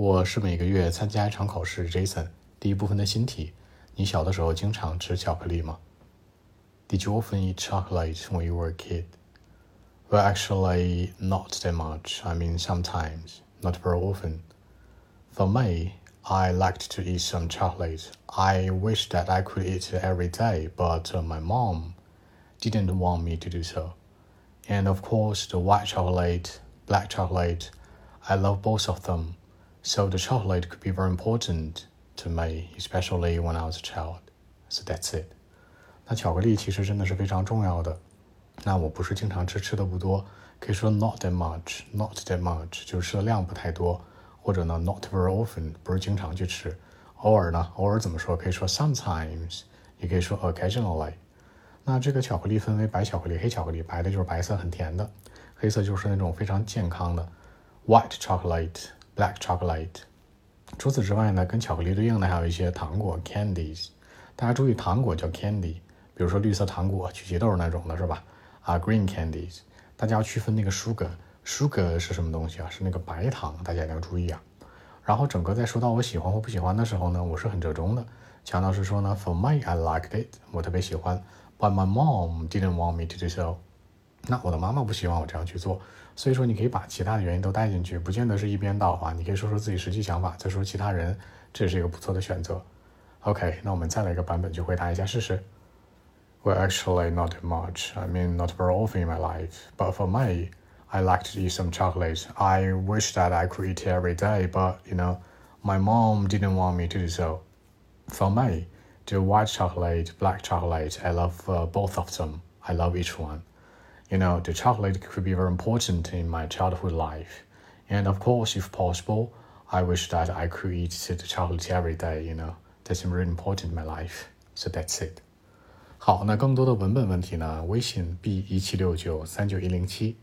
我是每个月参加一场考试。Jason，第一部分的新题：你小的时候经常吃巧克力吗？Did you often eat chocolate when you were a kid? Well, actually, not that much. I mean, sometimes, not very often. For me, I liked to eat some chocolate. I wish that I could eat it every day, but uh, my mom didn't want me to do so. And of course, the white chocolate, black chocolate, I love both of them. So the chocolate could be very important to me, especially when I was a child. So that's it. 那巧克力其实真的是非常重要的。那我不是经常吃，吃的不多，可以说 not that much，not that much，就是吃的量不太多，或者呢 not very often，不是经常去吃。偶尔呢，偶尔怎么说？可以说 sometimes，也可以说 occasionally。那这个巧克力分为白巧克力、黑巧克力。白的就是白色很甜的，黑色就是那种非常健康的 white chocolate。 Black chocolate。除此之外呢，跟巧克力对应的还有一些糖果 candies。大家注意，糖果叫 candy，比如说绿色糖果、曲奇豆那种的，是吧？啊，green candies。大家要区分那个 sugar，sugar 是什么东西啊？是那个白糖，大家一定要注意啊。然后整个在说到我喜欢或不喜欢的时候呢，我是很折中的，强调是说呢，For me I liked it，我特别喜欢，But my mom didn't want me to do so。那我的妈妈不希望我这样去做，所以说你可以把其他的原因都带进去，不见得是一边倒啊。你可以说说自己实际想法，再说其他人，这是一个不错的选择。OK，那我们再来一个版本去回答一下试试。Well, actually, not much. I mean, not very often in my life. But for me, I like to eat some chocolate. I wish that I could eat it every day, but you know, my mom didn't want me to do so. For me, the white chocolate, black chocolate, I love uh, both of them. I love each one you know, the chocolate could be very important in my childhood life. And of course, if possible, I wish that I could eat the chocolate every day, you know. That's really important in my life. So that's it. 好，那更多的文本问题呢？微信 b 一七六九三九一零七。